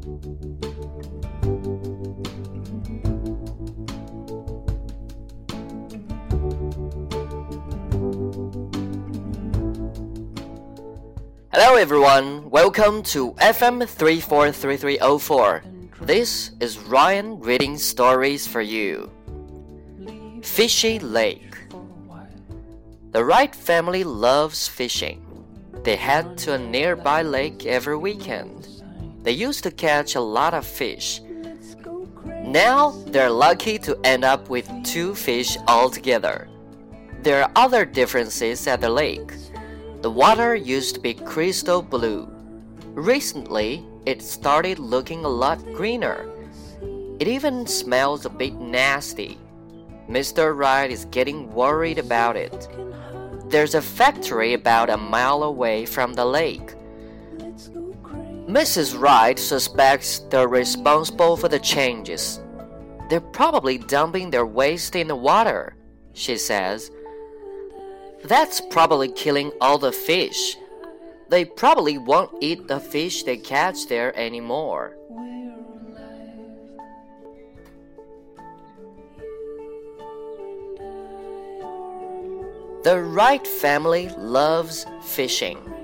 Hello everyone, welcome to FM 343304. This is Ryan reading stories for you. Fishy Lake. The Wright family loves fishing. They head to a nearby lake every weekend. They used to catch a lot of fish. Now they're lucky to end up with two fish altogether. There are other differences at the lake. The water used to be crystal blue. Recently, it started looking a lot greener. It even smells a bit nasty. Mr. Wright is getting worried about it. There's a factory about a mile away from the lake. Mrs. Wright suspects they're responsible for the changes. They're probably dumping their waste in the water, she says. That's probably killing all the fish. They probably won't eat the fish they catch there anymore. The Wright family loves fishing.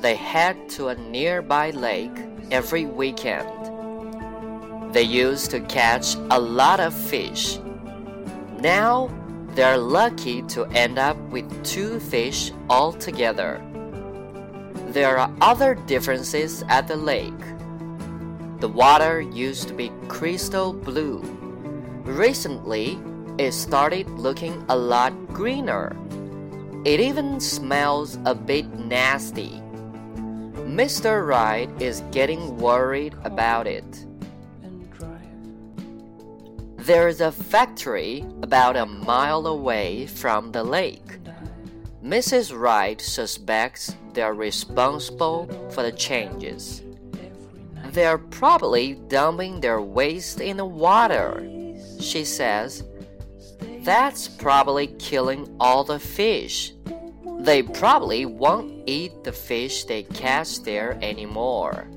They head to a nearby lake every weekend. They used to catch a lot of fish. Now they're lucky to end up with two fish altogether. There are other differences at the lake. The water used to be crystal blue. Recently, it started looking a lot greener. It even smells a bit nasty. Mr. Wright is getting worried about it. There's a factory about a mile away from the lake. Mrs. Wright suspects they're responsible for the changes. They're probably dumping their waste in the water, she says. That's probably killing all the fish. They probably won't eat the fish they catch there anymore.